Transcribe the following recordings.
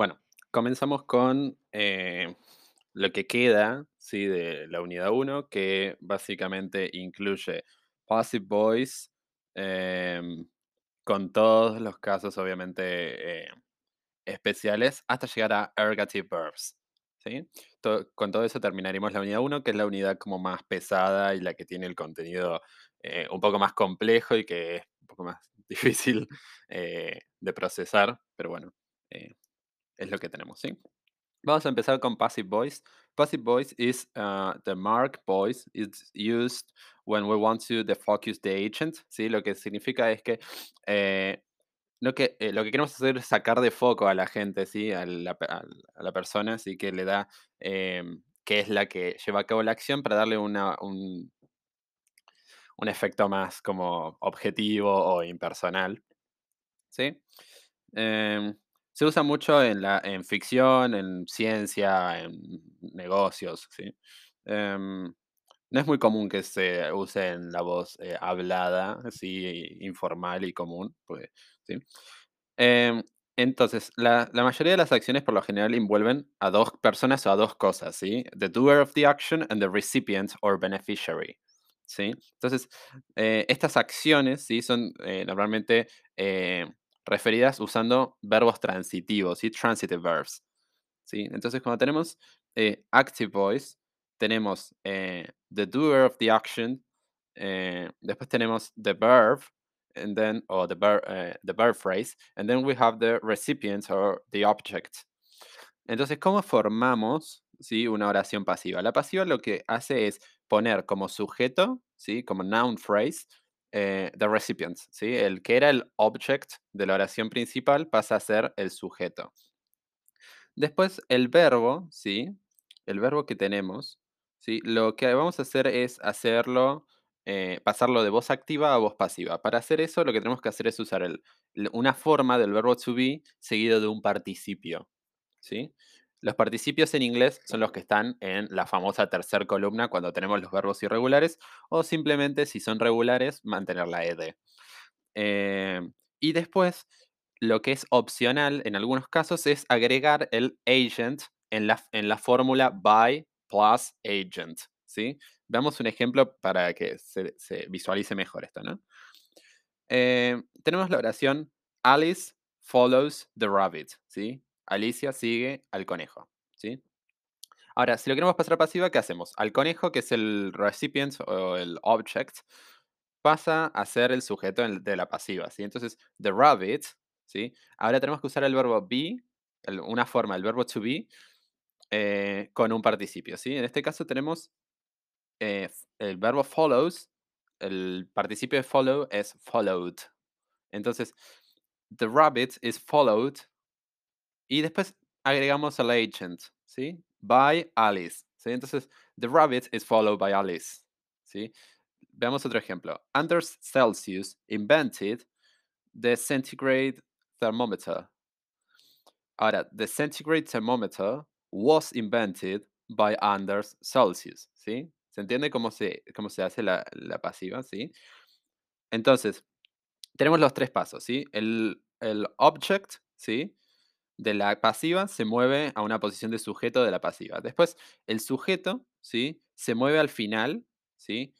Bueno, comenzamos con eh, lo que queda, ¿sí? De la unidad uno, que básicamente incluye passive voice, em, con todos los casos obviamente eh, especiales, hasta llegar a ergative verbs, ¿sí? Con todo eso terminaremos la unidad uno, que es la unidad como más pesada y la que tiene el contenido eh, un poco más complejo y que es un poco más difícil de procesar, pero bueno. Eh, es lo que tenemos, ¿sí? Vamos a empezar con passive voice. Passive voice is uh, the mark voice. It's used when we want to defocus the agent, ¿sí? Lo que significa es que, eh, que eh, lo que queremos hacer es sacar de foco a la gente, ¿sí? A la, a la persona, ¿sí? Que le da, em, que es la que lleva a cabo la acción para darle una, un, un efecto más como objetivo o impersonal, ¿sí? Em, se usa mucho en la en ficción, en ciencia, en negocios, ¿sí? Em, no es muy común que se use en la voz, eh, hablada, así informal y común, pues, ¿sí? Em, entonces, la la mayoría de las acciones por lo general envuelven a 2 personas o a 2 cosas, ¿sí? The doer of the action and the recipient or beneficiary, ¿sí? Entonces, eh, estas acciones, ¿sí? Son, eh, normalmente, eh, referidas usando verbos transitivos, ¿sí? Transitive verbs, ¿sí? Entonces, cuando tenemos, eh, active voice, tenemos, eh, the doer of the action, eh, después tenemos the verb, and then or the verb, the verb phrase, and then we have the recipient or the object. Entonces, ¿cómo formamos, sí, una oración pasiva? La pasiva lo que hace es poner como sujeto, ¿sí? Como noun phrase, eh, the recipient, ¿sí? El que era el object de la oración principal pasa a ser el sujeto. Después, el verbo, ¿sí? El verbo que tenemos, ¿sí? Lo que vamos a hacer es hacerlo, eh, pasarlo de voz activa a voz pasiva. Para hacer eso, lo que tenemos que hacer es usar el- una forma del verbo to be seguido de un participio, ¿sí? Los participios en inglés son los que están en la famosa tercera columna cuando tenemos los verbos irregulares, o simplemente, si son regulares, mantener la ed. Eh, y después, lo que es opcional en algunos casos es agregar el agent en la, en la fórmula by plus agent, ¿sí? Veamos un ejemplo para que se, se visualice mejor esto, ¿no? Eh, tenemos la oración Alice follows the rabbit, ¿sí? Alicia sigue al conejo, ¿sí? Ahora, si lo queremos pasar a pasiva, ¿qué hacemos? Al conejo, que es el recipient o el object, pasa a ser el sujeto de la pasiva, ¿sí? Entonces, the rabbit, ¿sí? Ahora tenemos que usar el verbo be, el- una forma del verbo to be, eh, con un participio, ¿sí? En este caso tenemos eh, el verbo follows, el participio de follow es followed. Entonces, the rabbit is followed y después agregamos el agent, ¿sí? By Alice, ¿sí? Entonces, the rabbit is followed by Alice, ¿sí? Veamos otro ejemplo. Anders Celsius invented the centigrade thermometer. Ahora, the centigrade thermometer was invented by Anders Celsius, ¿sí? ¿Se entiende cómo se, cómo se hace la, la pasiva, sí? Entonces, tenemos los tres pasos, ¿sí? El, el object, ¿sí? De la pasiva se mueve a una posición de sujeto de la pasiva. Después, el sujeto, ¿sí? Se mueve al final, ¿sí?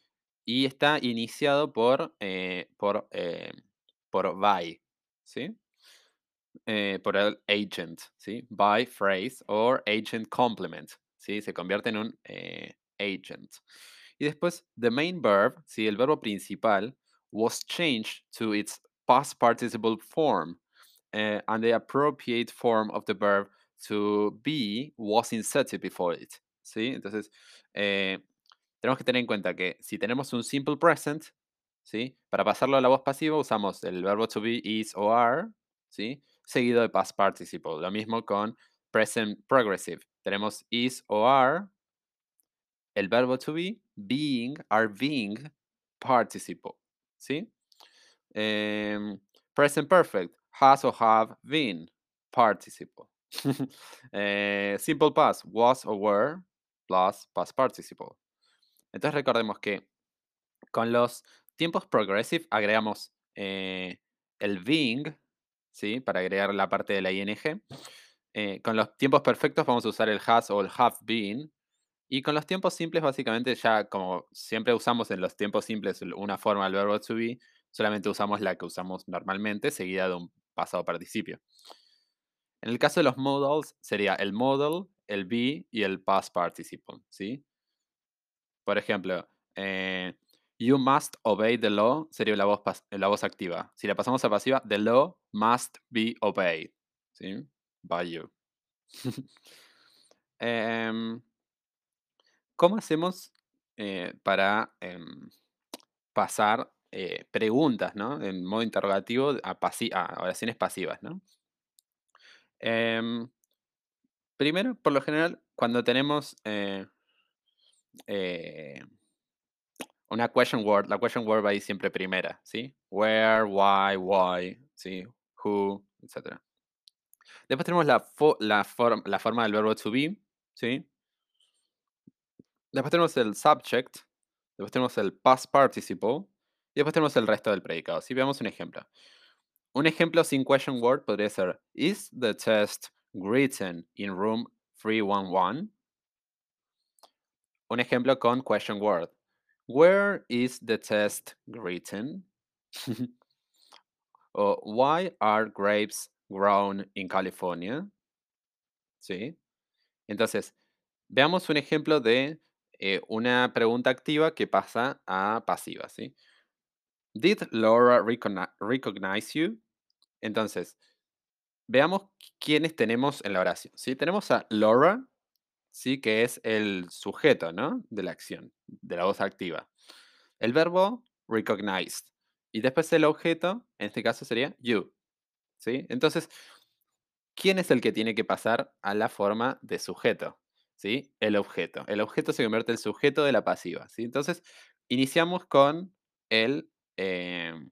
Y está iniciado por, eh, por, eh, por by, ¿sí? Eh, por el agent, ¿sí? By phrase or agent complement, ¿sí? Se convierte en un agent. Y después, the main verb, ¿sí? El verbo principal was changed to its past participle form, eh, and the appropriate form of the verb to be was inserted before it, ¿sí? Entonces, eh, tenemos que tener en cuenta que si tenemos un simple present, ¿sí? Para pasarlo a la voz pasiva usamos el verbo to be, is o are, ¿sí? Seguido de past participle. Lo mismo con present progressive. Tenemos is o are, el verbo to be, being, are being, participle, ¿sí? Em, present perfect, has or have been, participle. Eh, simple past, was or were, plus past participle. Entonces recordemos que con los tiempos progressive agregamos eh, el being, ¿sí? Para agregar la parte de la ing. Eh, con los tiempos perfectos vamos a usar el has o el have been. Y con los tiempos simples, básicamente, ya como siempre usamos en los tiempos simples una forma del verbo to be, solamente usamos la que usamos normalmente, seguida de un pasado participio. En el caso de los modals, sería el modal, el be y el past participle, ¿sí? Por ejemplo, eh, you must obey the law sería la voz, la voz activa. Si la pasamos a pasiva, the law must be obeyed, ¿sí? By you. Em, ¿Cómo hacemos eh, para em, pasar eh, preguntas, ¿no? En modo interrogativo a, oraciones pasivas, ¿no? Em, primero, por lo general, cuando tenemos eh, una question word, la question word va a ir siempre primera, ¿sí? Where, why, why, ¿sí? Who, etc. Después tenemos la, la, forma del verbo to be, ¿sí? Después tenemos el subject, después tenemos el past participle, después tenemos el resto del predicado. Si veamos un ejemplo. Un ejemplo sin question word podría ser, Is the test written in room 311? Un ejemplo con question word. Where is the test written? o Why are grapes grown in California? ¿Sí? Entonces, veamos un ejemplo de eh, una pregunta activa que pasa a pasiva, ¿sí? Did Laura recognize you? Entonces, veamos quiénes tenemos en la oración. ¿sí? Tenemos a Laura, ¿sí? que es el sujeto ¿no? de la acción, de la voz activa. El verbo recognized. Y después el objeto, en este caso sería you. ¿sí? Entonces, ¿quién es el que tiene que pasar a la forma de sujeto? ¿Sí? El objeto. El objeto se convierte en sujeto de la pasiva. ¿sí? Entonces, iniciamos con el Em,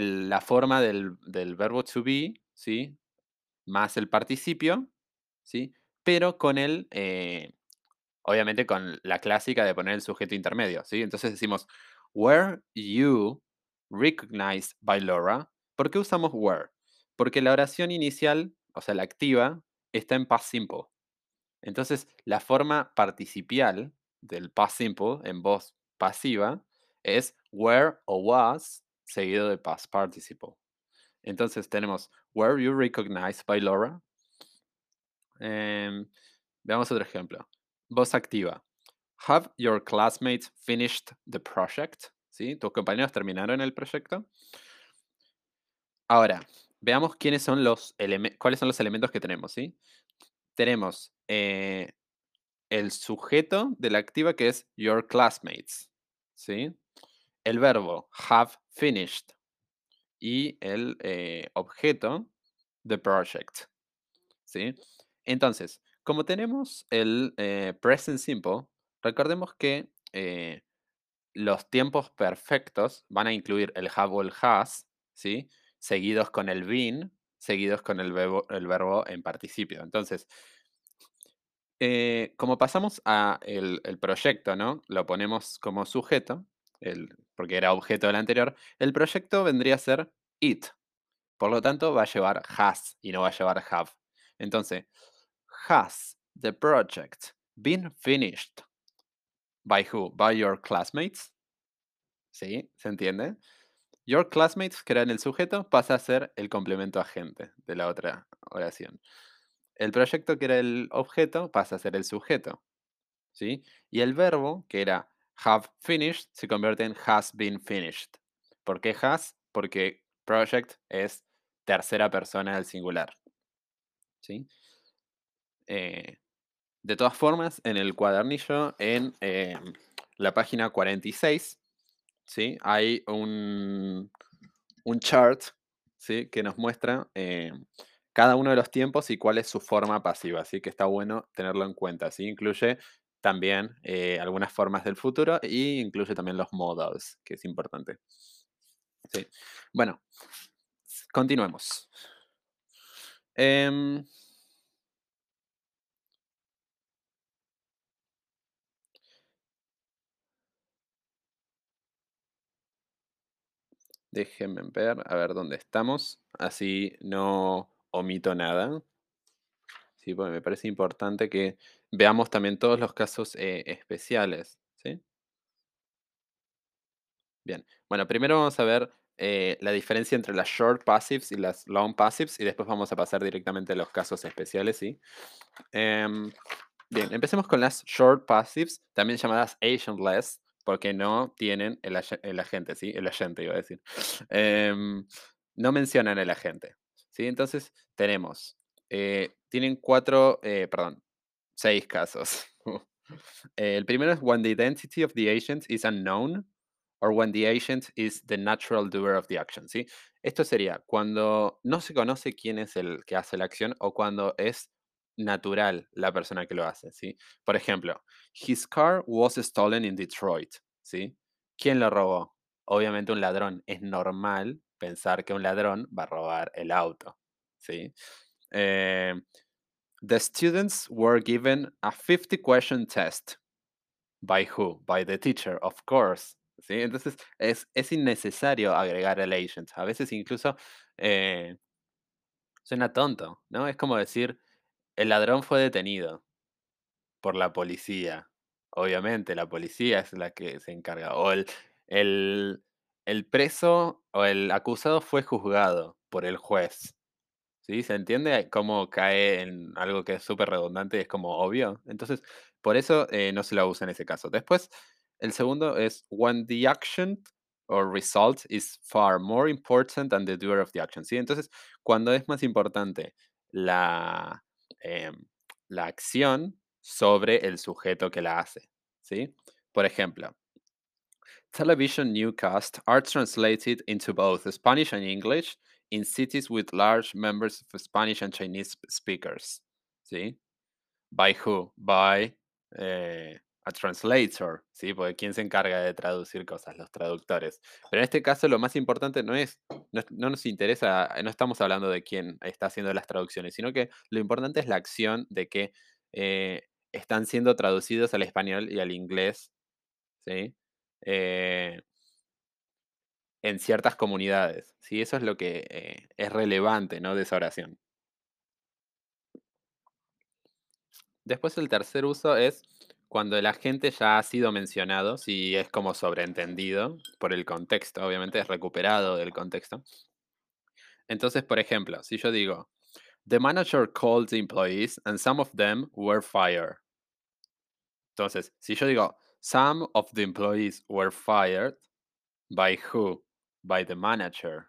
la forma del, verbo to be, ¿sí? Más el participio, ¿sí? Pero con el, eh, obviamente con la clásica de poner el sujeto intermedio, ¿sí? Entonces decimos, were you recognized by Laura? ¿Por qué usamos were? Porque la oración inicial, o sea, la activa, está en past simple. Entonces, la forma participial del past simple en voz pasiva es were o was seguido de past participle. Entonces tenemos were you recognized by Laura? Em, veamos otro ejemplo. Voz activa. Have your classmates finished the project? ¿Sí? ¿Tus compañeros terminaron el proyecto? Ahora, veamos quiénes son los cuáles son los elementos que tenemos, ¿sí? Tenemos eh, el sujeto de la activa que es your classmates, ¿sí? El verbo have finished y el eh, objeto the project. ¿sí? Entonces, como tenemos el eh, present simple, recordemos que eh, los tiempos perfectos van a incluir el have o el has, ¿sí? seguidos con el been, seguidos con el verbo, el verbo en participio. Entonces, como pasamos a el, el proyecto, ¿no? Lo ponemos como sujeto, porque era objeto del anterior, el proyecto vendría a ser it. Por lo tanto, va a llevar has y no va a llevar have. Entonces, has the project been finished by who? By your classmates. ¿Sí? ¿Se entiende? Your classmates, que era el sujeto, pasa a ser el complemento agente de la otra oración. El proyecto, que era el objeto, pasa a ser el sujeto. ¿Sí? Y el verbo, que era have finished se convierte en has been finished. ¿Por qué has? Porque project es tercera persona del singular. ¿Sí? Eh, de todas formas, en el cuadernillo, en eh, la página 46, ¿sí? hay un, un chart ¿sí? que nos muestra eh, cada uno de los tiempos y cuál es su forma pasiva. Así que está bueno tenerlo en cuenta. ¿sí? Incluye también eh, algunas formas del futuro e incluye también los modals, que es importante. Bueno, continuemos. Em, déjenme ver, a ver dónde estamos, así no omito nada. ¿sí? Porque me parece importante que veamos también todos los casos eh, especiales, ¿sí? Bien, bueno, primero vamos a ver eh, la diferencia entre las short passives y las long passives y después vamos a pasar directamente a los casos especiales, ¿sí? Em, bien, empecemos con las short passives, también llamadas agentless, porque no tienen el, ag- el agente, ¿sí? El agente iba a decir. Em, no mencionan el agente, ¿sí? Entonces tenemos, eh, tienen cuatro, perdón, seis casos. El primero es when the identity of the agent is unknown or when the agent is the natural doer of the action, ¿sí? Esto sería cuando no se conoce quién es el que hace la acción o cuando es natural la persona que lo hace, ¿sí? Por ejemplo, his car was stolen in Detroit, ¿sí? ¿Quién lo robó? Obviamente un ladrón. Es normal pensar que un ladrón va a robar el auto, ¿sí? Eh, the students were given a 50 question test. By who? By the teacher, of course. ¿Sí? Entonces es, es innecesario agregar el agent. A veces incluso eh, suena tonto, ¿no? Es como decir, el ladrón fue detenido por la policía. Obviamente, la policía es la que se encarga. O el, el, el preso o el acusado fue juzgado por el juez. ¿Sí? ¿Se entiende cómo cae en algo que es súper redundante y es como obvio? Entonces, por eso eh, no se la usa en ese caso. Después, el segundo es when the action or result is far more important than the doer of the action. ¿sí? Entonces, cuando es más importante la, em, la acción sobre el sujeto que la hace. ¿sí? Por ejemplo, Television newcasts are translated into both Spanish and English in cities with large numbers of Spanish and Chinese speakers. ¿Sí? By who? By eh, a translator, ¿sí? Porque ¿quién se encarga de traducir cosas? Los traductores. Pero en este caso lo más importante no es, no, no nos interesa, no estamos hablando de quién está haciendo las traducciones, sino que lo importante es la acción de que eh, están siendo traducidos al español y al inglés, ¿sí? Eh, en ciertas comunidades, ¿sí? Eso es lo que eh, es relevante, ¿no? De esa oración. Después el tercer uso es cuando el agente ya ha sido mencionado, si es como sobreentendido por el contexto, obviamente es recuperado del contexto. Entonces, por ejemplo, si yo digo, the manager called the employees and some of them were fired. Entonces, si yo digo, some of the employees were fired, by who? By the manager.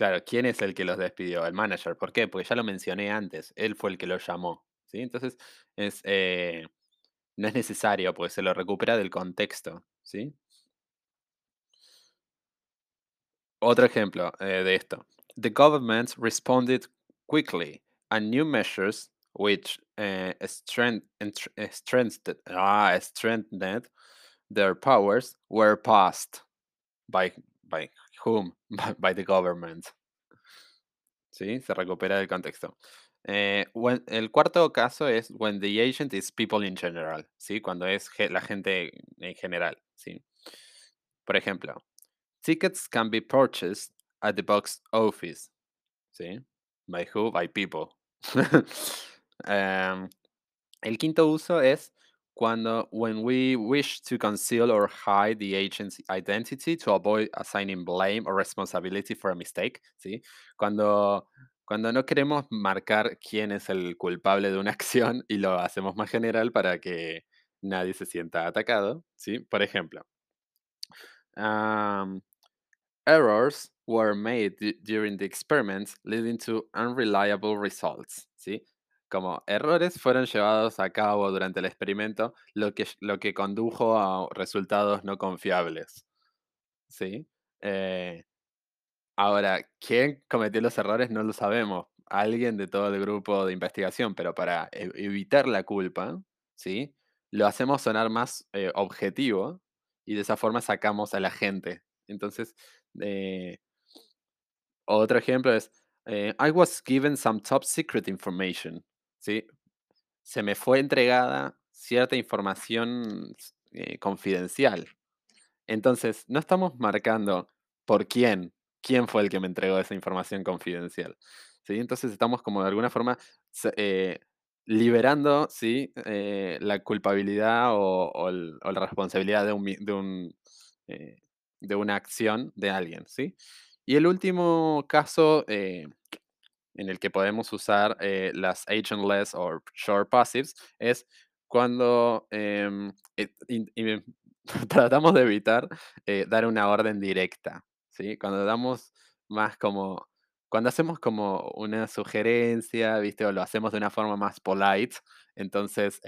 Claro, ¿quién es el que los despidió? El manager. ¿Por qué? Porque ya lo mencioné antes. Él fue el que lo llamó. ¿sí? Entonces, es, eh, no es necesario, porque se lo recupera del contexto. ¿sí? Otro ejemplo eh, de esto. The government responded quickly and new measures which eh, ah, strengthened their powers were passed. By, by whom? By, the government. ¿sí? Se recupera del contexto. Eh, when- el cuarto caso es when the agent is people in general, ¿sí? Cuando es la gente en general, ¿sí? Por ejemplo, tickets can be purchased at the box office, ¿sí? By who? By people. Em, el quinto uso es cuando when we wish to conceal or hide the agent's identity to avoid assigning blame or responsibility for a mistake, ¿sí? Cuando, cuando no queremos marcar quién es el culpable de una acción y lo hacemos más general para que nadie se sienta atacado, ¿sí? Por ejemplo, am, errors were made during the experiments leading to unreliable results, ¿sí? Como errores fueron llevados a cabo durante el experimento, lo que, lo que condujo a resultados no confiables, ¿sí? Eh, ahora, ¿quién cometió los errores? No lo sabemos. Alguien de todo el grupo de investigación, pero para e- evitar la culpa, ¿sí? Lo hacemos sonar más eh, objetivo y de esa forma sacamos a la gente. Entonces, eh, otro ejemplo es, I was given some top secret information, ¿sí? Se me fue entregada cierta información eh, confidencial. Entonces, no estamos marcando por quién, quién fue el que me entregó esa información confidencial, ¿sí? Entonces estamos como de alguna forma eh, liberando, ¿sí? eh, la culpabilidad o, la responsabilidad de, un, de, un, de una acción de alguien, ¿sí? Y el último caso en el que podemos usar eh, las agentless o short passives es cuando em, eh, tratamos de evitar eh, dar una orden directa, ¿sí? Cuando damos más como, cuando hacemos como una sugerencia, ¿viste? O lo hacemos de una forma más polite, entonces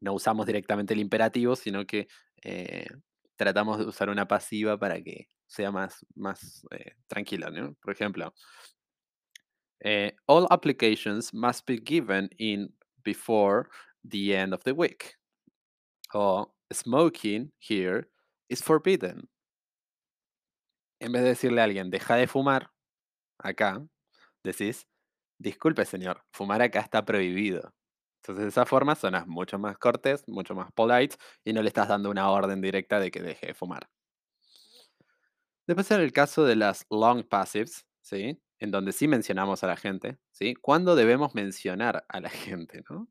no usamos directamente el imperativo, sino que tratamos de usar una pasiva para que sea más, más tranquila, ¿no? Por ejemplo, eh, all applications must be given in before the end of the week. O smoking here is forbidden. En vez de decirle a alguien, deja de fumar acá, decís, disculpe señor, fumar acá está prohibido. Entonces de esa forma sonas mucho más cortés, mucho más polite y no le estás dando una orden directa de que deje de fumar. Después en el caso de las long passives, ¿sí? En donde sí mencionamos a la gente, ¿sí? ¿Cuándo debemos mencionar a la gente, no?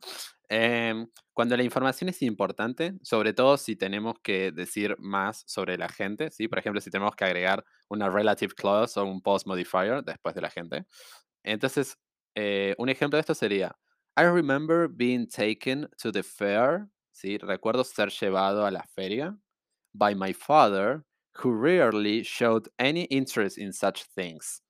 Em, cuando la información es importante, sobre todo si tenemos que decir más sobre la gente, ¿sí? Por ejemplo, si tenemos que agregar una relative clause o un post modifier después de la gente. Entonces, eh, un ejemplo de esto sería, I remember being taken to the fair, ¿sí? Recuerdo ser llevado a la feria by my father, who rarely showed any interest in such things.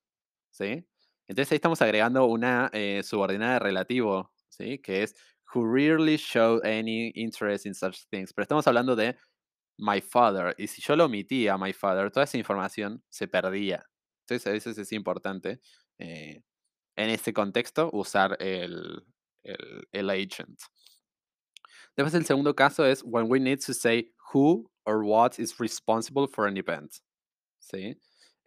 ¿Sí? Entonces ahí estamos agregando una eh, subordinada de relativo, ¿sí? Que es who rarely showed any interest in such things. Pero estamos hablando de my father. Y si yo lo omitía, my father, toda esa información se perdía. Entonces a veces es importante eh, en ese contexto usar el, el, el agent. Después el segundo caso es when we need to say who or what is responsible for an event. ¿sí?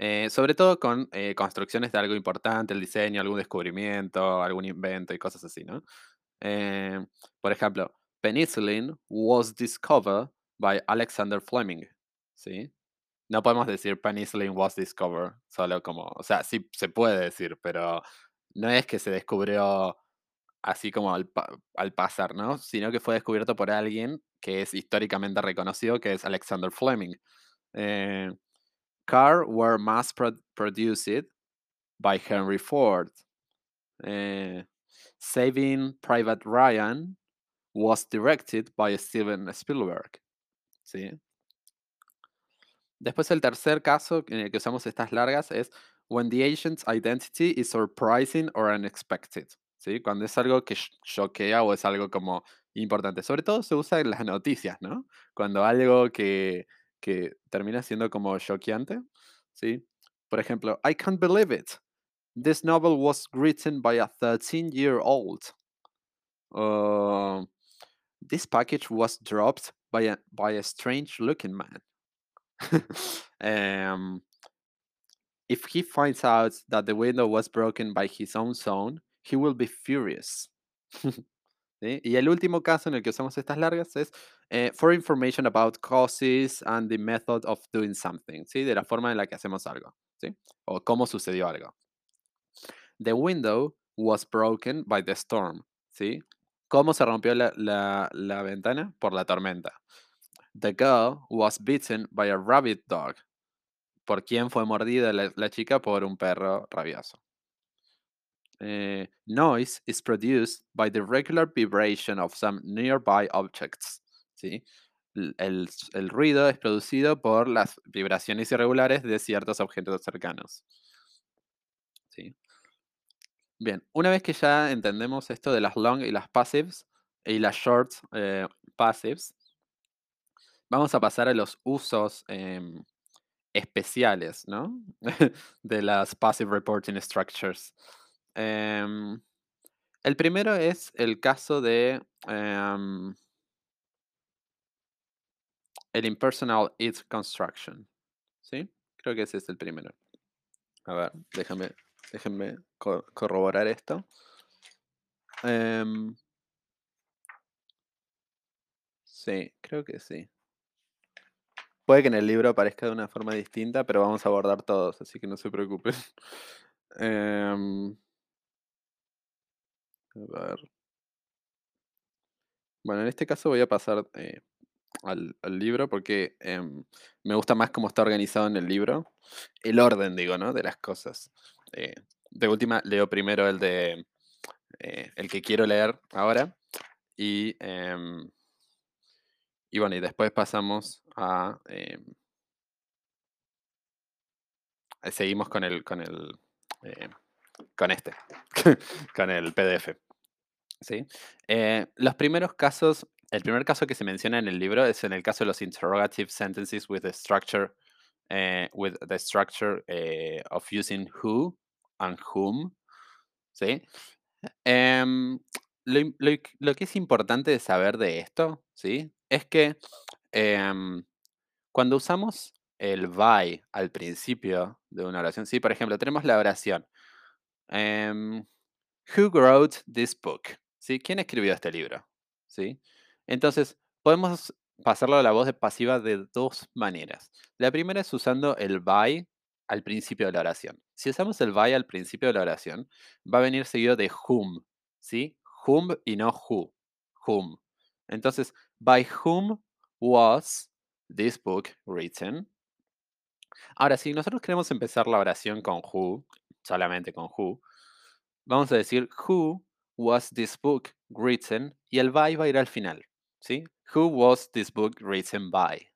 Eh, sobre todo con eh, construcciones de algo importante, el diseño, algún descubrimiento, algún invento y cosas así, ¿no? Eh, por ejemplo, penicillin was discovered by Alexander Fleming, ¿sí? No podemos decir penicillin was discovered, solo como, o sea, sí se puede decir, pero no es que se descubrió así como al, al pasar, ¿no? Sino que fue descubierto por alguien que es históricamente reconocido, que es Alexander Fleming. Car were mass pro- produced by Henry Ford. Eh, Saving Private Ryan was directed by Steven Spielberg. ¿sí? Después el tercer caso en el que usamos estas largas es when the agent's identity is surprising or unexpected. ¿sí? Cuando es algo que choquea o es algo como importante. Sobre todo se usa en las noticias, ¿no? Cuando algo que, que termina siendo como choqueante. ¿sí? Por ejemplo, I can't believe it. This novel was written by a 13 year old. Uh, this package was dropped by a, by a strange looking man. um, if he finds out that the window was broken by his own son, he will be furious. Y el último caso en el que usamos estas largas es eh, for information about causes and the method of doing something, ¿sí? de la forma en la que hacemos algo, ¿sí? o cómo sucedió algo. The window was broken by the storm. ¿sí? ¿Cómo se rompió la, la- la ventana? Por la tormenta. The girl was bitten by a rabbit dog. ¿Por quién fue mordida la, la chica? Por un perro rabioso. Eh, noise is produced by the regular vibration of some nearby objects. El, ruido es producido por las vibraciones irregulares de ciertos objetos cercanos. Bien, una vez que ya entendemos esto de las long y las passives y las short eh, passives, vamos a pasar a los usos em, especiales, ¿no? de las passive reporting structures. Em, el primero es el caso de em, el impersonal it construction. ¿Sí? Creo que ese es el primero. A ver, déjame, déjenme co- corroborar esto. Em, sí, creo que sí. Puede que en el libro aparezca de una forma distinta, pero vamos a abordar todos, así que no se preocupen. a ver. Bueno, en este caso voy a pasar eh, al, libro porque em, me gusta más cómo está organizado en el libro. El orden, digo, ¿no? De las cosas. Eh, de última, leo primero el de eh, el que quiero leer ahora. Y, em, y bueno, y después pasamos a. em, seguimos con el. con el. con este. con el PDF. ¿Sí? Eh, los primeros casos, el primer caso que se menciona en el libro es en el caso de los interrogative sentences with the structure, eh, with the structure eh, of using who and whom, ¿sí? Em, lo, que es importante de saber de esto, ¿sí? Es que em, cuando usamos el by al principio de una oración, ¿sí? Por ejemplo, tenemos la oración. em, Who wrote this book? ¿Sí? ¿Quién escribió este libro? ¿Sí? Entonces, podemos pasarlo a la voz de pasiva de dos maneras. La primera es usando el by al principio de la oración. Si usamos el by al principio de la oración, va a venir seguido de whom, ¿sí? Whom y no who. Whom. Entonces, by whom was this book written? Ahora, si nosotros queremos empezar la oración con who, solamente con who, vamos a decir who was this book written y el by va a ir al final, ¿sí? Who was this book written by?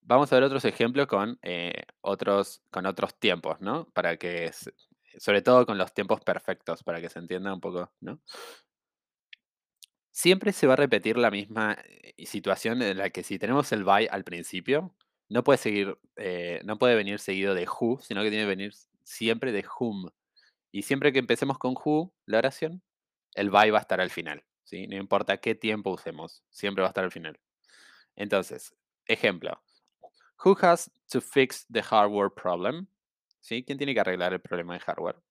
Vamos a ver otros ejemplos con, eh, otros, con otros tiempos, ¿no? Para que, sobre todo con los tiempos perfectos, para que se entienda un poco, ¿no? Siempre se va a repetir la misma eh, situación en la que si tenemos el by al principio, no puede seguir, eh, no puede venir seguido de who, sino que tiene que venir siempre de whom. Y siempre que empecemos con who, la oración, el by va a estar al final, ¿sí? No importa qué tiempo usemos, siempre va a estar al final. Entonces, ejemplo. Who has to fix the hardware problem? ¿Sí? ¿Quién tiene que arreglar el problema de hardware?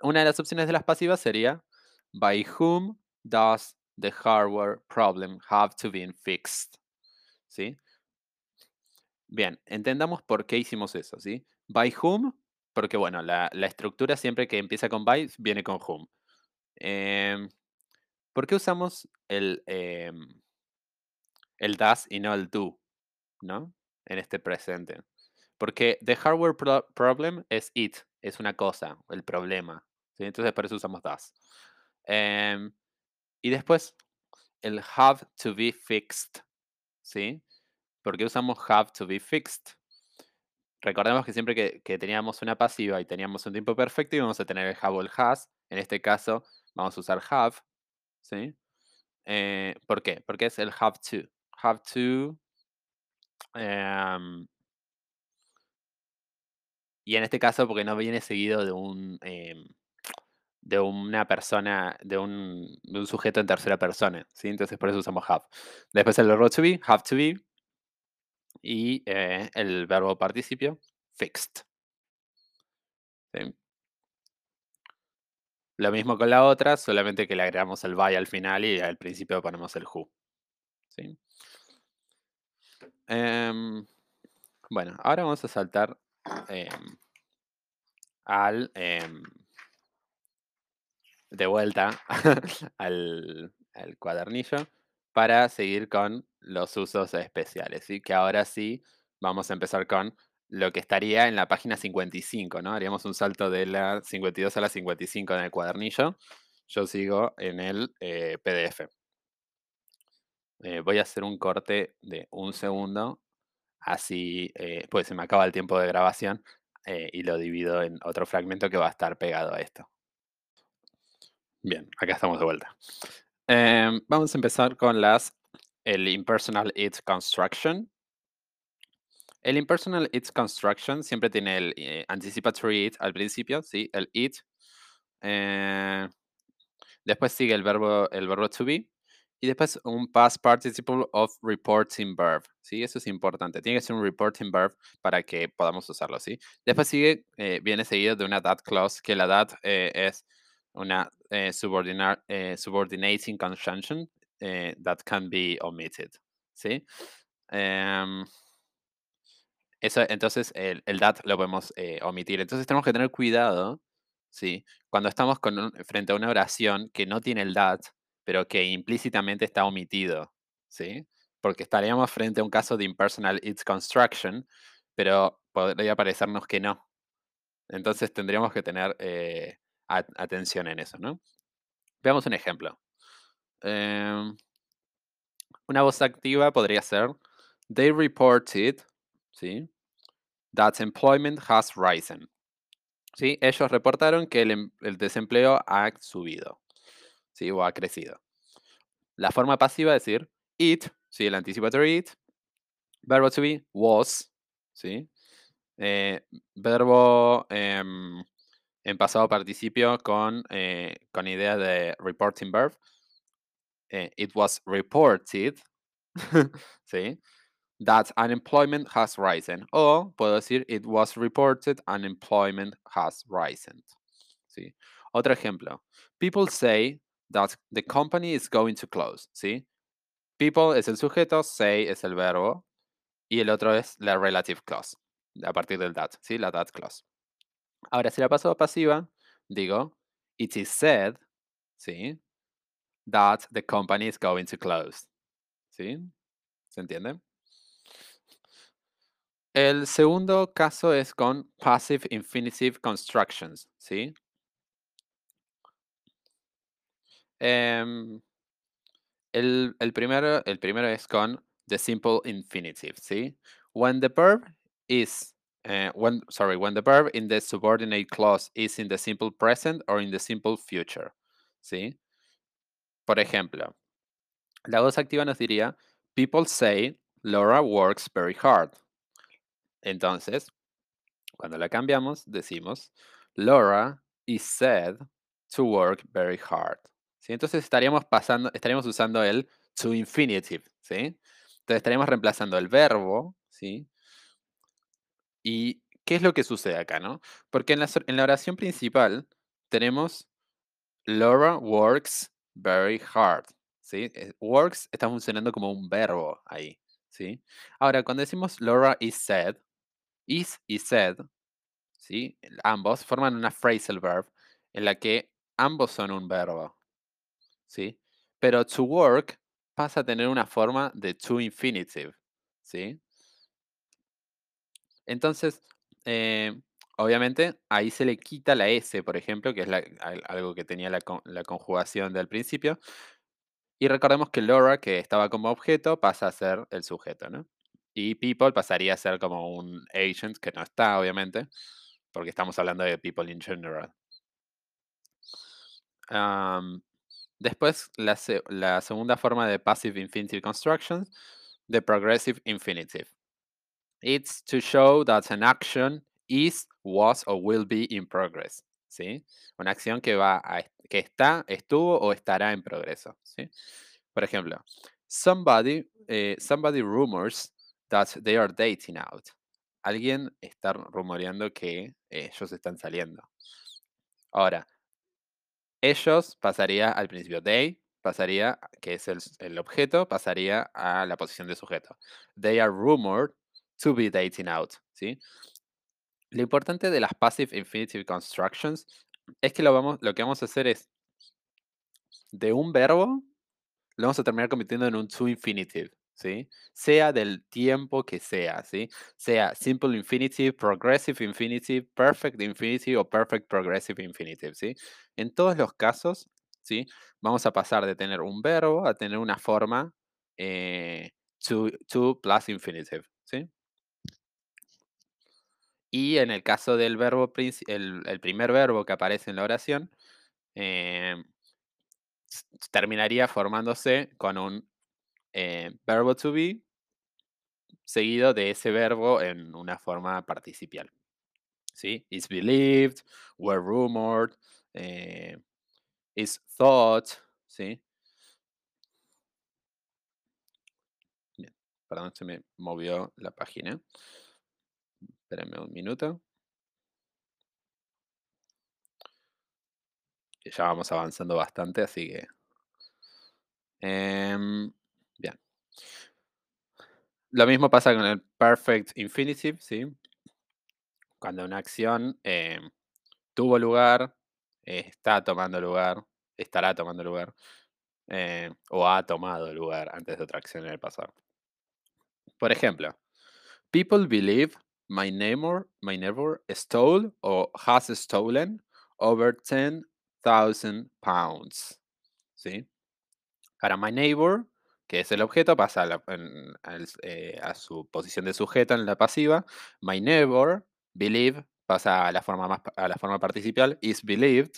Una de las opciones de las pasivas sería By whom does the hardware problem have to be fixed? ¿Sí? Bien, entendamos por qué hicimos eso, ¿sí? By whom, porque bueno, la, estructura siempre que empieza con by viene con whom. Em, ¿Por qué usamos el, em, el does y no el do? ¿No? En este presente. Porque the hardware pro- problem es it, es una cosa, el problema. Entonces por eso usamos does. Em, y después el have to be fixed. ¿Sí? ¿Por qué usamos have to be fixed? Recordemos que siempre que, teníamos una pasiva y teníamos un tiempo perfecto íbamos a tener el have o el has. En este caso vamos a usar have. ¿sí? Eh, ¿Por qué? Porque es el have to. Have to. em, y en este caso, porque no viene seguido de un. em, de una persona, de un, de un sujeto en tercera persona, ¿sí? Entonces por eso usamos have. Después el verbo to be, have to be, y eh, el verbo participio, fixed. Lo mismo con la otra, solamente que le agregamos el by al final y al principio ponemos el who. Em, bueno, ahora vamos a saltar em, al em, de vuelta al cuadernillo para seguir con los usos especiales, ¿sí? que ahora sí vamos a empezar con lo que estaría en la página 55, ¿no? Haríamos un salto de la 52 a la 55 en el cuadernillo. Yo sigo en el eh, PDF. Eh, voy a hacer un corte de un segundo, así, eh, pues se me acaba el tiempo de grabación y lo divido en otro fragmento que va a estar pegado a esto. Bien, acá estamos de vuelta. Em, vamos a empezar con las el impersonal it construction. El impersonal it construction siempre tiene el eh, anticipatory it al principio, ¿sí? El it. eh, después sigue el verbo, el verbo to be. Y después un past participle of reporting verb, ¿sí? Eso es importante. Tiene que ser un reporting verb para que podamos usarlo, ¿sí? Después sigue, eh, viene seguido de una that clause, que la that es una subordinating conjunction eh, that can be omitted, ¿sí? Em, Eso, entonces el, el that lo podemos eh, omitir. Entonces tenemos que tener cuidado, ¿sí? Cuando estamos frente a una oración que no tiene el that, pero que implícitamente está omitido, ¿sí? Porque estaríamos frente a un caso de impersonal its construction, pero podría parecernos que no. Entonces tendríamos que tener eh, atención en eso, ¿no? Veamos un ejemplo. Em, una voz activa podría ser They reported, ¿sí? That employment has risen. ¿Sí? Ellos reportaron que el, em- desempleo ha subido, ¿sí? O ha crecido. La forma pasiva es decir it, ¿sí? El anticipatory it. Verbo to be, was, ¿sí? Eh, verbo em, en pasado participio con, eh, con idea de reporting verb. Eh, it was reported, ¿sí? That unemployment has risen. O puedo decir, it was reported unemployment has risen. ¿sí? Otro ejemplo. People say that the company is going to close. ¿sí? People es el sujeto, say es el verbo y el otro es la relative clause, a partir del that, ¿sí? la that clause. Ahora, si la paso a pasiva, digo, it is said, ¿sí? That the company is going to close. ¿Sí? ¿Se entiende? El segundo caso es con passive infinitive constructions, ¿sí? Em, el, el primero, el primero es con the simple infinitive, ¿sí? When the verb is, eh, when, sorry, when the verb in the subordinate clause is in the simple present or in the simple future, ¿sí? Por ejemplo, la voz activa nos diría, people say Laura works very hard. Entonces, cuando la cambiamos, decimos, Laura is said to work very hard. ¿Sí? Entonces estaríamos pasando, estaríamos usando el to infinitive, ¿sí? Entonces estaríamos reemplazando el verbo, ¿sí? ¿Y qué es lo que sucede acá, no? Porque en la, en la oración principal tenemos Laura works very hard, ¿sí? Eh, Works está funcionando como un verbo ahí, ¿sí? Ahora, cuando decimos Laura is said, is y said, ¿sí? Ambos forman una phrasal verb en la que ambos son un verbo, ¿sí? Pero to work pasa a tener una forma de to infinitive, ¿sí? Entonces, eh, obviamente, ahí se le quita la S, por ejemplo, que es algo que tenía la, la conjugación del principio. Y recordemos que Laura, que estaba como objeto, pasa a ser el sujeto, ¿no? Y people pasaría a ser como un agent, que no está, obviamente, porque estamos hablando de people in general. Después, la, la segunda forma de passive infinitive constructions, the progressive infinitive. It's to show that an action is, was or will be in progress. ¿sí? Una acción que, va a, que está, estuvo o estará en progreso. ¿sí? Por ejemplo, somebody, eh, somebody rumors that they are dating out. Alguien está rumoreando que ellos están saliendo. Ahora, ellos pasaría al principio. They pasaría, que es el, el objeto, pasaría a la posición de sujeto. They are rumored to be dating out. ¿sí? Lo importante de las passive infinitive constructions es que lo, vamos, que vamos a hacer es de un verbo, lo vamos a terminar convirtiendo en un to infinitive. ¿sí? Sea del tiempo que sea, ¿sí? Sea simple infinitive, progressive infinitive, perfect infinitive o perfect progressive infinitive, ¿sí? En todos los casos, ¿sí? Vamos a pasar de tener un verbo a tener una forma eh, to, to plus infinitive, ¿sí? Y en el caso del verbo, el, el primer verbo que aparece en la oración, em, terminaría formándose con un eh, verbo to be seguido de ese verbo en una forma participial. ¿Sí? Is believed, were rumored, eh, is thought, ¿sí? Perdón, se me movió la página. Espérenme un minuto. Ya vamos avanzando bastante, así que... em, bien. Lo mismo pasa con el perfect infinitive, ¿sí? Cuando una acción em, tuvo lugar, está tomando lugar, estará tomando lugar, eh, o ha tomado lugar antes de otra acción en el pasado. Por ejemplo, people believe my neighbor, my neighbor stole or has stolen over 10,000 pounds. ¿Sí? Para my neighbor, que es el objeto, pasa eh, a, su posición de sujeto en la pasiva. My neighbor, believe, pasa a la forma, más, a la forma participal, is believed.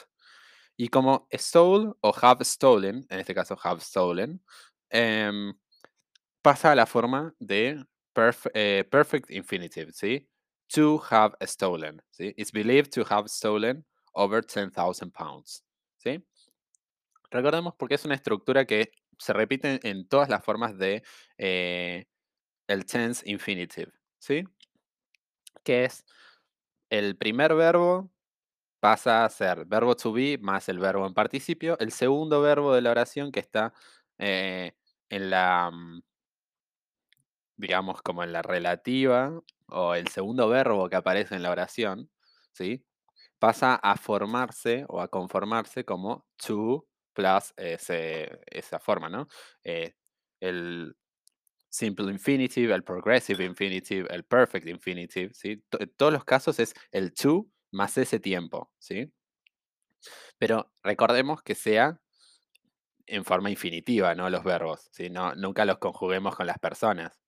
Y como stole o have stolen, en este caso have stolen, em, pasa a la forma de eh, perfect infinitive, ¿sí? To have stolen, ¿sí? It's believed to have stolen over 10,000 pounds, ¿sí? Recordemos porque es una estructura que se repite en todas las formas de eh, el tense infinitive, ¿sí? Que es el primer verbo pasa a ser verbo to be más el verbo en participio, el segundo verbo de la oración que está eh, en la, mm, digamos, como en la relativa, o el segundo verbo que aparece en la oración, ¿sí? Pasa a formarse o a conformarse como to plus esa forma, ¿no? Eh, el simple infinitive, el progressive infinitive, el perfect infinitive, ¿sí? en todos los casos es el to más ese tiempo, ¿sí? Pero recordemos que sea en forma infinitiva, ¿no? Los verbos, ¿sí? No, nunca los conjuguemos con las personas.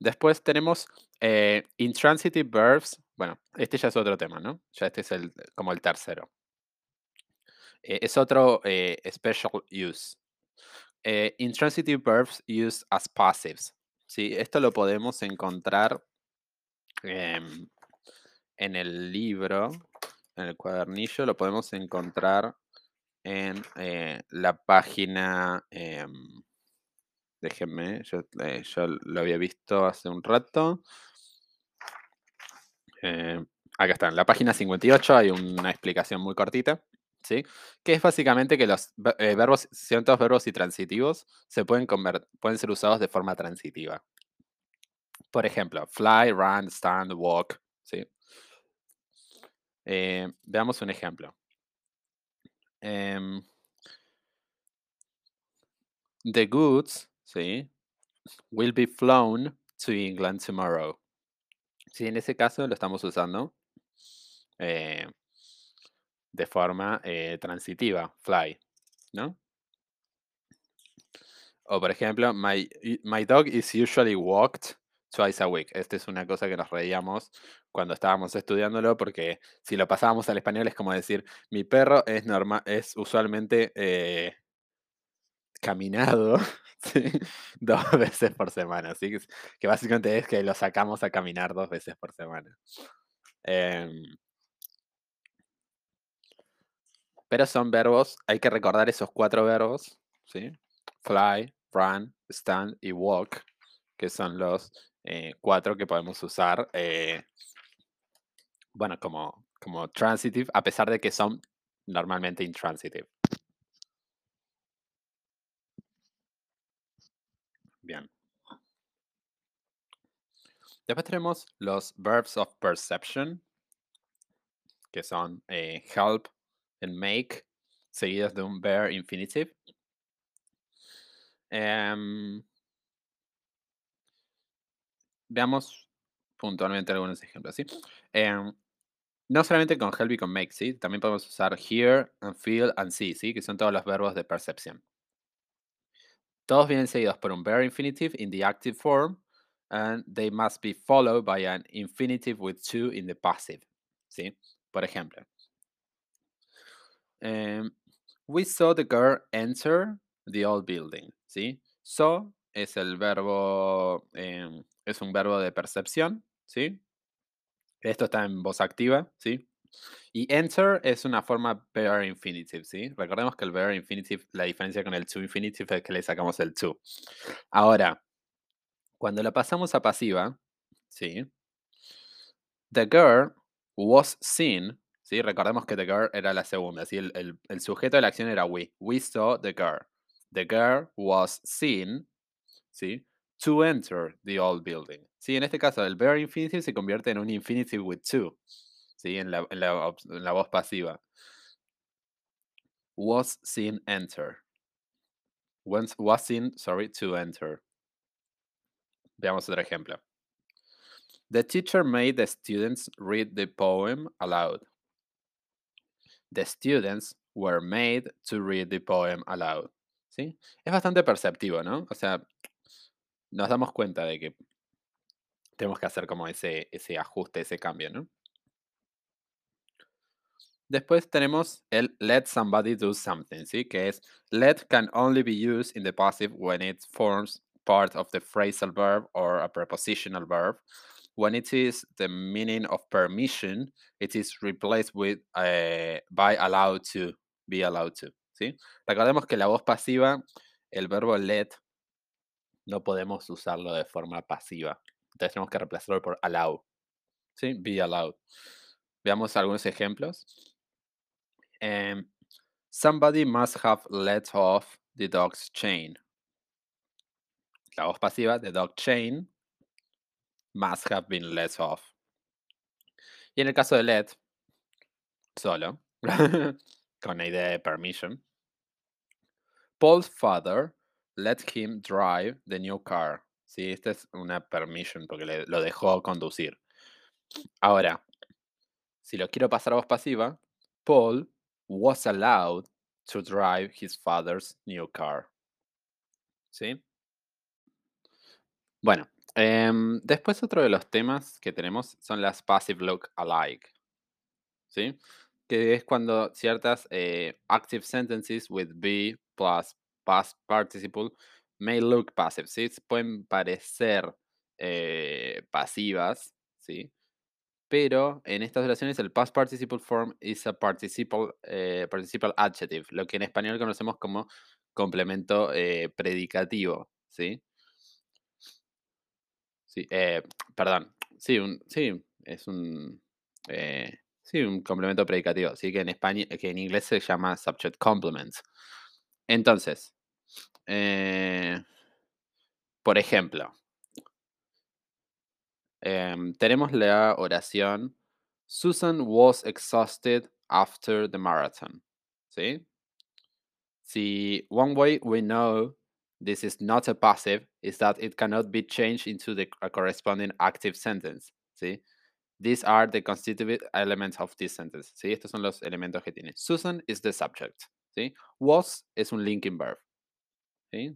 Después tenemos eh, intransitive verbs. Bueno, este ya es otro tema, ¿no? Ya este es el, como el tercero. Eh, es otro eh, special use. intransitive verbs used as passives. ¿sí? Esto lo podemos encontrar em, en el libro, en el cuadernillo, lo podemos encontrar en la página em, Déjenme, yo, eh, lo había visto hace un rato. Eh, acá está, en la página 58 hay una explicación muy cortita, ¿sí? Que es básicamente que los eh, verbos, ciertos verbos y transitivos se pueden, pueden ser usados de forma transitiva. Por ejemplo, fly, run, stand, walk, ¿sí? veamos un ejemplo. Em, the goods ¿sí? Will be flown to England tomorrow. Sí, en ese caso lo estamos usando eh, de forma eh, transitiva, fly, ¿no? O por ejemplo, my, my dog is usually walked twice a week. Esta es una cosa que nos reíamos cuando estábamos estudiándolo, porque si lo pasábamos al español es como decir, mi perro es, normal, es usualmente eh, caminado dos veces por semana. Así que, básicamente es que lo sacamos a caminar dos veces por semana. Em pero son verbos, hay que recordar esos cuatro verbos, ¿sí? Fly, run, stand y walk, que son los eh, cuatro que podemos usar, eh, bueno, como, como transitive, a pesar de que son normalmente intransitive. Bien. Después tenemos los verbs of perception, que son eh, help and make, seguidos de un bare infinitive. Em, veamos puntualmente algunos ejemplos, ¿sí? Em, no solamente con help y con make, ¿sí? También podemos usar hear and feel and see, ¿sí? Que son todos los verbos de percepción. Todos vienen seguidos por un bare infinitive in the active form, and they must be followed by an infinitive with to in the passive. ¿Sí? Por ejemplo, um, we saw the girl enter the old building. ¿Sí? Saw es el verbo, um, es un verbo de percepción. ¿Sí? Esto está en voz activa. ¿Sí? Y enter es una forma bare infinitive, ¿sí? Recordemos que el bare infinitive, la diferencia con el to infinitive es que le sacamos el to. Ahora, cuando la pasamos a pasiva, ¿sí? The girl was seen, ¿sí? Recordemos que the girl era la segunda, ¿sí? El, el sujeto de la acción era we. We saw the girl. The girl was seen, ¿sí? To enter the old building. Sí, en este caso, el bare infinitive se convierte en un infinitive with to, ¿sí? En la, en la, en la voz pasiva. Was seen enter. Was, was seen, sorry, to enter. Veamos otro ejemplo. The teacher made the students read the poem aloud. The students were made to read the poem aloud. ¿Sí? Es bastante perceptivo, ¿no? O sea, nos damos cuenta de que tenemos que hacer como ese, ese ajuste, ese cambio, ¿no? Después tenemos el let somebody do something, ¿sí? Que es let can only be used in the passive when it forms part of the phrasal verb or a prepositional verb. When it is the meaning of permission, it is replaced with uh, by allowed to, be allowed to, ¿sí? Recordemos que la voz pasiva, el verbo let, no podemos usarlo de forma pasiva. Entonces tenemos que reemplazarlo por allow, ¿sí? Be allowed. Veamos algunos ejemplos. Um, somebody must have let off the dog's chain. La voz pasiva, the dog chain, must have been let off. Y en el caso de let, solo, con la idea de permission, Paul's father let him drive the new car. Sí, esta es una permission porque lo dejó conducir. Ahora, si lo quiero pasar a voz pasiva, Paul was allowed to drive his father's new car. ¿Sí? Bueno, em, después otro de los temas que tenemos son las passive look alike. ¿Sí? Que es cuando ciertas eh, active sentences with be plus past participle may look passive. ¿sí? Pueden parecer eh, pasivas, ¿sí? pero en estas oraciones el past participle form is a participle, eh, participle adjective, lo que en español conocemos como complemento eh, predicativo, ¿sí? Sí, eh, perdón, sí, un, sí, es un, sí, un complemento predicativo, sí, que en español, que en inglés se llama subject complement. Entonces, por ejemplo, Em, tenemos la oración Susan was exhausted after the marathon. ¿Sí? Si one way we know this is not a passive is that it cannot be changed into the corresponding active sentence. ¿Sí? These are the constitutive elements of this sentence. ¿Sí? Estos son los elementos que tiene. Susan is the subject. ¿Sí? Was es un linking verb. ¿Sí?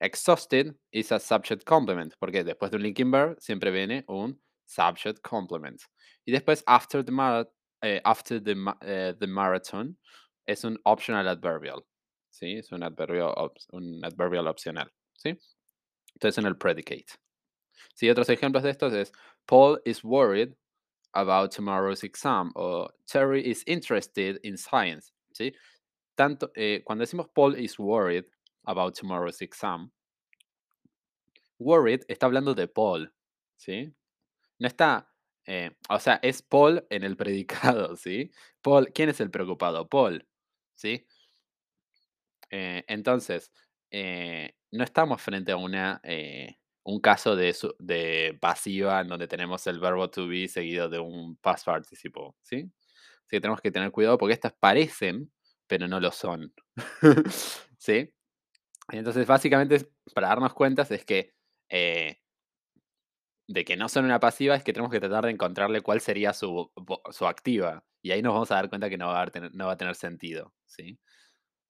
Exhausted is a subject complement, porque después de un linking verb siempre viene un subject complement. Y después, after the, eh, after the, eh, the, marathon, es un optional adverbial. ¿Sí? Es un adverbio, un adverbial opcional. ¿sí? Entonces, en el predicate. Sí, otros ejemplos de estos es Paul is worried about tomorrow's exam o Terry is interested in science. ¿sí? Tanto, eh, cuando decimos Paul is worried, about tomorrow's exam. Worried está hablando de Paul, ¿sí? No está, eh, o sea, es Paul en el predicado, ¿sí? Paul, ¿quién es el preocupado? Paul, ¿sí? Eh, entonces, eh, no estamos frente a una, un caso de, de pasiva en donde tenemos el verbo to be seguido de un past participle, ¿sí? Así que tenemos que tener cuidado porque estas parecen, pero no lo son, ¿sí? Entonces, básicamente, para darnos cuenta es que eh, de que no son una pasiva, es que tenemos que tratar de encontrarle cuál sería su, su activa. Y ahí nos vamos a dar cuenta que no va a, tener, no va a tener sentido, ¿sí?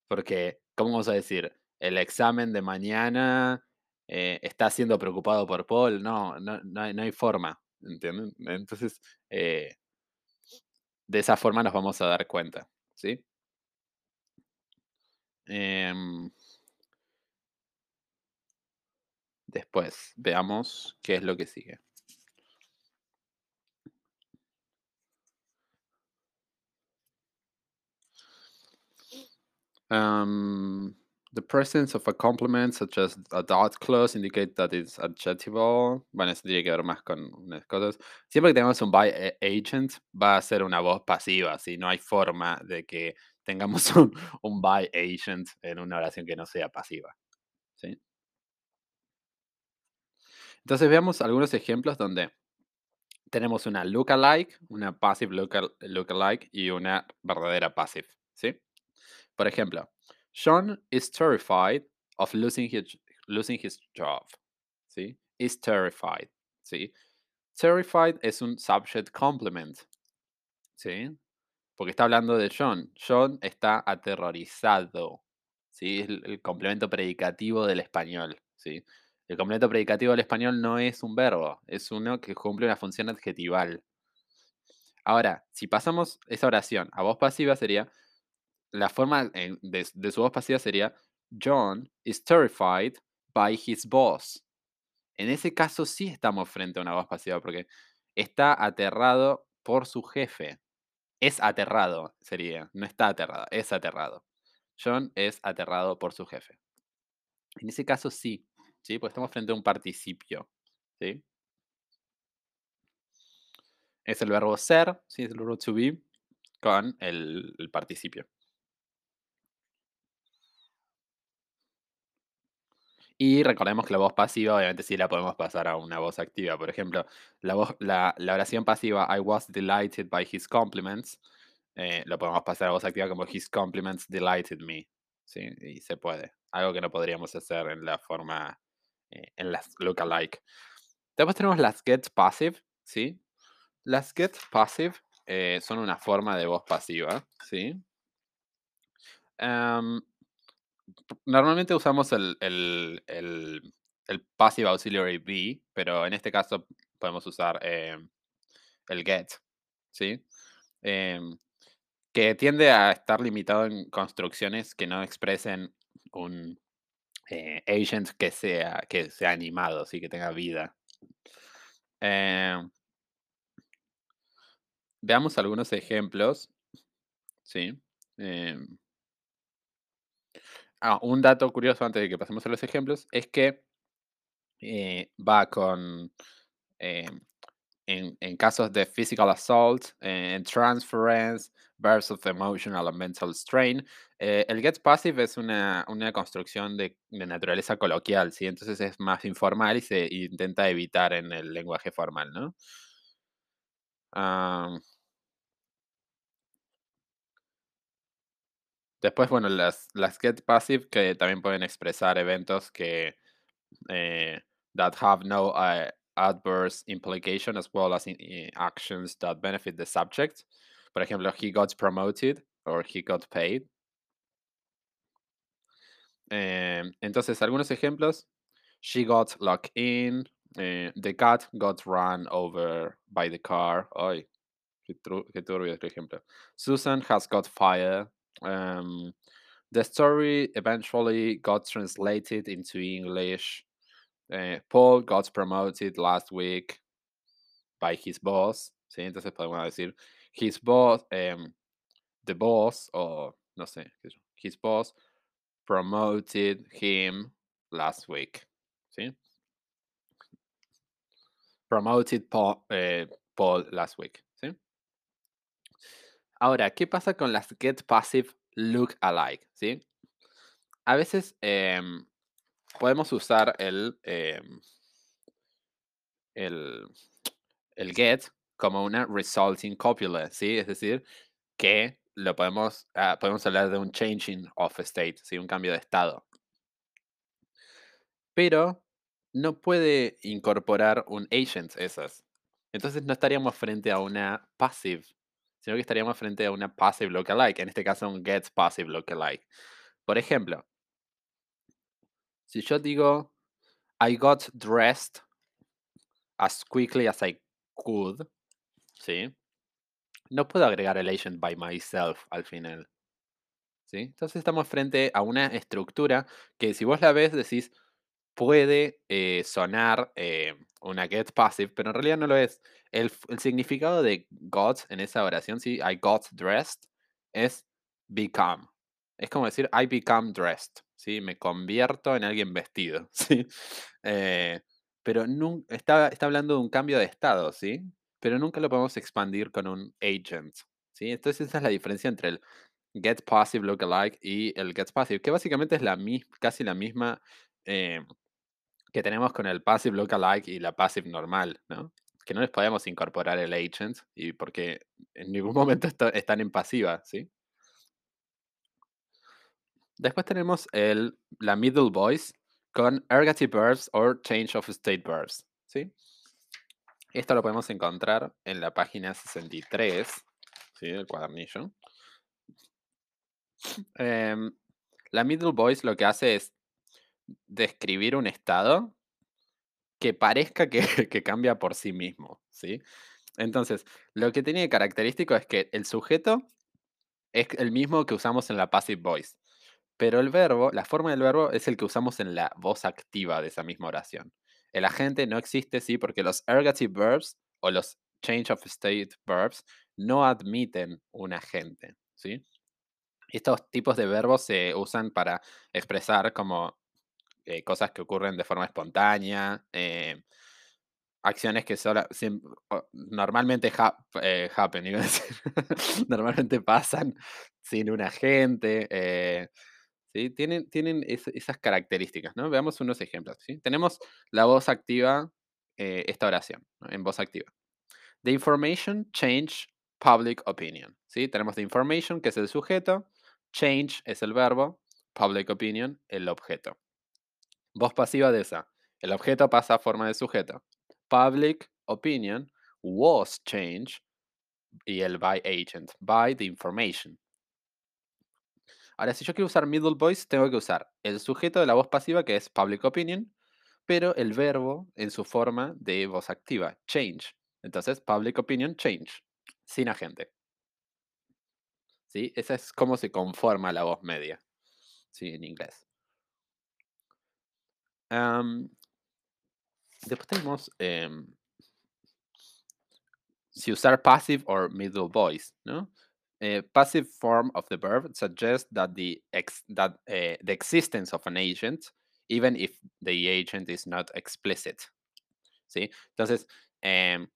Porque, ¿cómo vamos a decir? El examen de mañana eh, está siendo preocupado por Paul. No, no, no, hay, no hay forma, ¿entienden? Entonces, eh, de esa forma nos vamos a dar cuenta, ¿sí? Eh, Después, veamos qué es lo que sigue. Um, the presence of a complement such as a dot clause indicate that it's adjectival. Bueno, eso tiene que ver más con unas cosas. Siempre que tenemos un by agent, va a ser una voz pasiva, si no hay forma de que tengamos un, by agent en una oración que no sea pasiva. Entonces veamos algunos ejemplos donde tenemos una lookalike, una passive looka- lookalike y una verdadera passive, ¿sí? Por ejemplo, Sean is terrified of losing his, losing his job, ¿sí? Is terrified, ¿sí? Terrified es un subject complement, ¿sí? Porque está hablando de John. John está aterrorizado, ¿sí? Es el, el complemento predicativo del español, ¿sí? El complemento predicativo del español no es un verbo, es uno que cumple una función adjetival. Ahora, si pasamos esa oración a voz pasiva sería, la forma de, su voz pasiva sería, John is terrified by his boss. En ese caso sí estamos frente a una voz pasiva porque está aterrado por su jefe. Es aterrado, sería. No está aterrado, es aterrado. John es aterrado por su jefe. En ese caso sí, ¿sí? Porque estamos frente a un participio, ¿sí? Es el verbo ser, ¿sí? Es el verbo to be con el participio. Y recordemos que la voz pasiva, obviamente, sí la podemos pasar a una voz activa. Por ejemplo, la, voz, la, la oración pasiva, I was delighted by his compliments, eh, lo podemos pasar a voz activa como his compliments delighted me. ¿sí? Y se puede. Algo que no podríamos hacer en la forma, eh, en las lookalike. Después tenemos las get passive, ¿sí? Las get passive eh, son una forma de voz pasiva, ¿sí? Em, Normalmente usamos el, el, el, el passive auxiliary be, pero en este caso podemos usar em, el get, ¿sí? Em, que tiende a estar limitado en construcciones que no expresen un eh, agent que sea, que sea animado, ¿sí? que tenga vida. Veamos algunos ejemplos, ¿sí? Ah, un dato curioso antes de que pasemos a los ejemplos es que eh, va con em, en, casos de physical assault, en transference, verbs of emotional and mental strain. eh, el get passive es una, una construcción de, naturaleza coloquial, ¿sí? Entonces es más informal y se intenta evitar en el lenguaje formal, ¿no? Después, bueno, las, las get passive que también pueden expresar eventos que eh, that have no uh, adverse implication as well as in, in actions that benefit the subject. Por ejemplo, he got promoted or he got paid. Eh, entonces, algunos ejemplos. She got locked in. eh, the cat got run over by the car. Ay, qué, qué turbio este ejemplo. Susan has got fired. Um, the story eventually got translated into English. Eh, Paul got promoted last week by his boss. ¿sí? Entonces podemos decir his boss, em, the boss, or no sé, his boss promoted him last week. ¿sí? Promoted Paul, eh, Paul last week. Ahora, ¿qué pasa con las get passive look alike? ¿sí? A veces em, podemos usar el, em, el, el get como una resulting copula, ¿sí? Es decir, que lo podemos, ah, podemos hablar de un changing of state, ¿sí? Un cambio de estado. Pero no puede incorporar un agent esas. Entonces no estaríamos frente a una passive, sino que estaríamos frente a una passive lookalike, en este caso un get passive lookalike. Por ejemplo, si yo digo I got dressed as quickly as I could, ¿sí? No puedo agregar el agent by myself al final. ¿sí? Entonces estamos frente a una estructura que si vos la ves decís puede eh, sonar eh, una get passive, pero en realidad no lo es. El, el significado de got en esa oración, sí, I got dressed, es become. Es como decir I become dressed, ¿sí? Me convierto en alguien vestido, ¿sí? Eh, pero nun- está, está hablando de un cambio de estado, ¿sí? Pero nunca lo podemos expandir con un agent, ¿sí? Entonces esa es la diferencia entre el get passive lookalike y el get passive, que básicamente es la casi la misma... eh, que tenemos con el passive lookalike y la passive normal, ¿no? Que no les podemos incorporar el agent y porque en ningún momento están en pasiva, ¿sí? Después tenemos el, la middle voice con ergative verbs or change of state verbs, ¿sí? Esto lo podemos encontrar en la página 63, ¿sí? Del cuadernillo. Em, la middle voice lo que hace es describir un estado que parezca que, cambia por sí mismo, ¿sí? Entonces, lo que tiene de característico es que el sujeto es el mismo que usamos en la passive voice, pero el verbo, la forma del verbo es el que usamos en la voz activa de esa misma oración. El agente no existe, sí, porque los ergative verbs o los change of state verbs no admiten un agente, ¿sí? Estos tipos de verbos se usan para expresar como eh, cosas que ocurren de forma espontánea, eh, acciones que sola- siem- o- normalmente eh, happen, iba a decir. normalmente pasan sin un agente. ¿sí? Tienen, tienen es- esas características, ¿no? Veamos unos ejemplos. ¿sí? Tenemos la voz activa, esta oración, ¿no? en voz activa. The information change public opinion. ¿sí? Tenemos the information, que es el sujeto, change es el verbo, public opinion, el objeto. Voz pasiva de esa. El objeto pasa a forma de sujeto. Public opinion was changed y el by agent, by the information. Ahora, si yo quiero usar middle voice, tengo que usar el sujeto de la voz pasiva, que es public opinion, pero el verbo en su forma de voz activa, change. Entonces, public opinion, change, sin agente. ¿Sí? Esa es cómo se conforma la voz media, ¿sí? En inglés. Am, después tenemos em, si usar passive or middle voice, ¿no? A passive form of the verb suggests that the that uh, the existence of an agent, even if the agent is not explicit. ¿Sí? Entonces, em,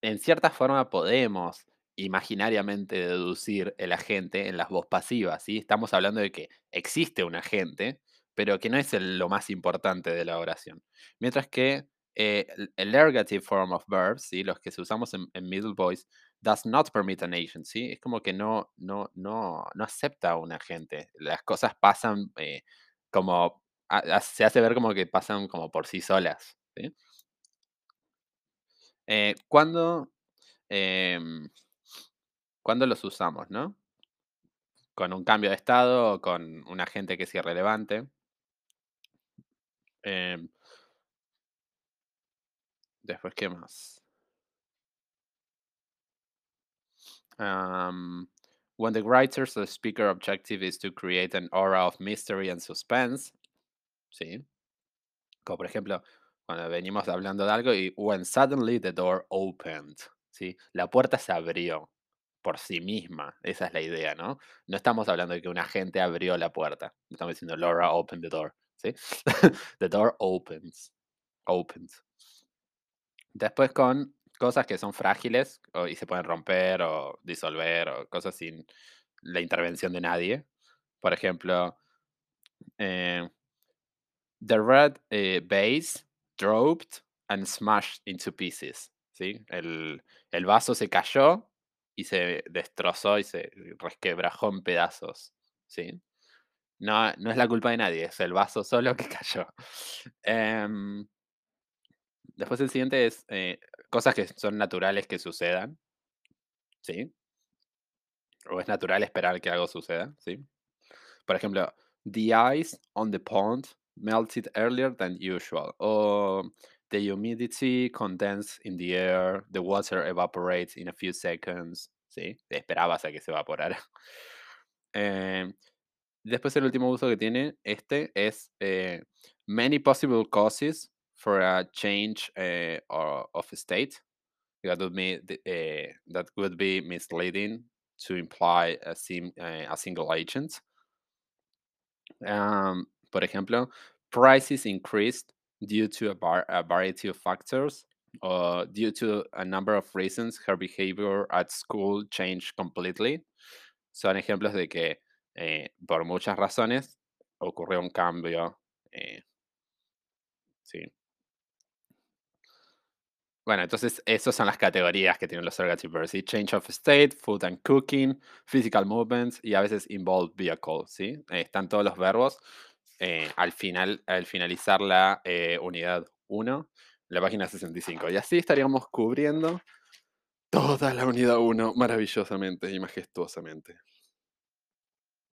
en cierta forma podemos imaginariamente deducir el agente en las voz pasivas, ¿sí? Estamos hablando de que existe un agente, pero que no es lo más importante de la oración. Mientras que eh, el- ergative form of verbs, ¿sí? Los que usamos en, middle voice, does not permit an agent, ¿sí? Es como que no, no, no, no acepta un agente. Las cosas pasan eh, como, a- a- se hace ver como que pasan como por sí solas, ¿sí? Eh, ¿cuándo, em, cuándo los usamos, no? Con un cambio de estado o con un agente que es irrelevante. Em, después, ¿qué más? When the writer's or speaker objective is to create an aura of mystery and suspense. Sí. Como por ejemplo, cuando venimos hablando de algo y when suddenly the door opened. ¿sí? La puerta se abrió por sí misma. Esa es la idea, ¿no? No estamos hablando de que un agente abrió la puerta. Estamos diciendo Laura opened the door. ¿Sí? the door opens. Opens. Después con cosas que son frágiles y se pueden romper o disolver o cosas sin la intervención de nadie. Por ejemplo, eh, the red eh, vase dropped and smashed into pieces. ¿sí? El, el vaso se cayó y se destrozó y se resquebrajó en pedazos. ¿sí? No, no es la culpa de nadie, es el vaso solo que cayó. Em, después el siguiente es eh, cosas que son naturales que sucedan. ¿sí? O es natural esperar que algo suceda, ¿sí? Por ejemplo, the ice on the pond melted earlier than usual. O the humidity condensed in the air, the water evaporates in a few seconds. ¿Sí? Esperabas a que se evaporara. Eh, después el último uso que tiene este es eh, many possible causes for a change eh, of state. That would, be, the- eh, that would be misleading to imply a, sim- a single agent. Um, por ejemplo, prices increased due to a, var- a variety of factors. or due to a number of reasons, her behavior at school changed completely. Son ejemplos de que eh, por muchas razones ocurrió un cambio eh, Sí. Bueno, entonces esas son las categorías que tienen los ¿sí? Change of state, food and cooking, physical movements y a veces involved vehicle, ¿sí? Eh, están todos los verbos al final, al finalizar la unidad 1, la página 65. Y así estaríamos cubriendo toda la unidad 1 maravillosamente y majestuosamente.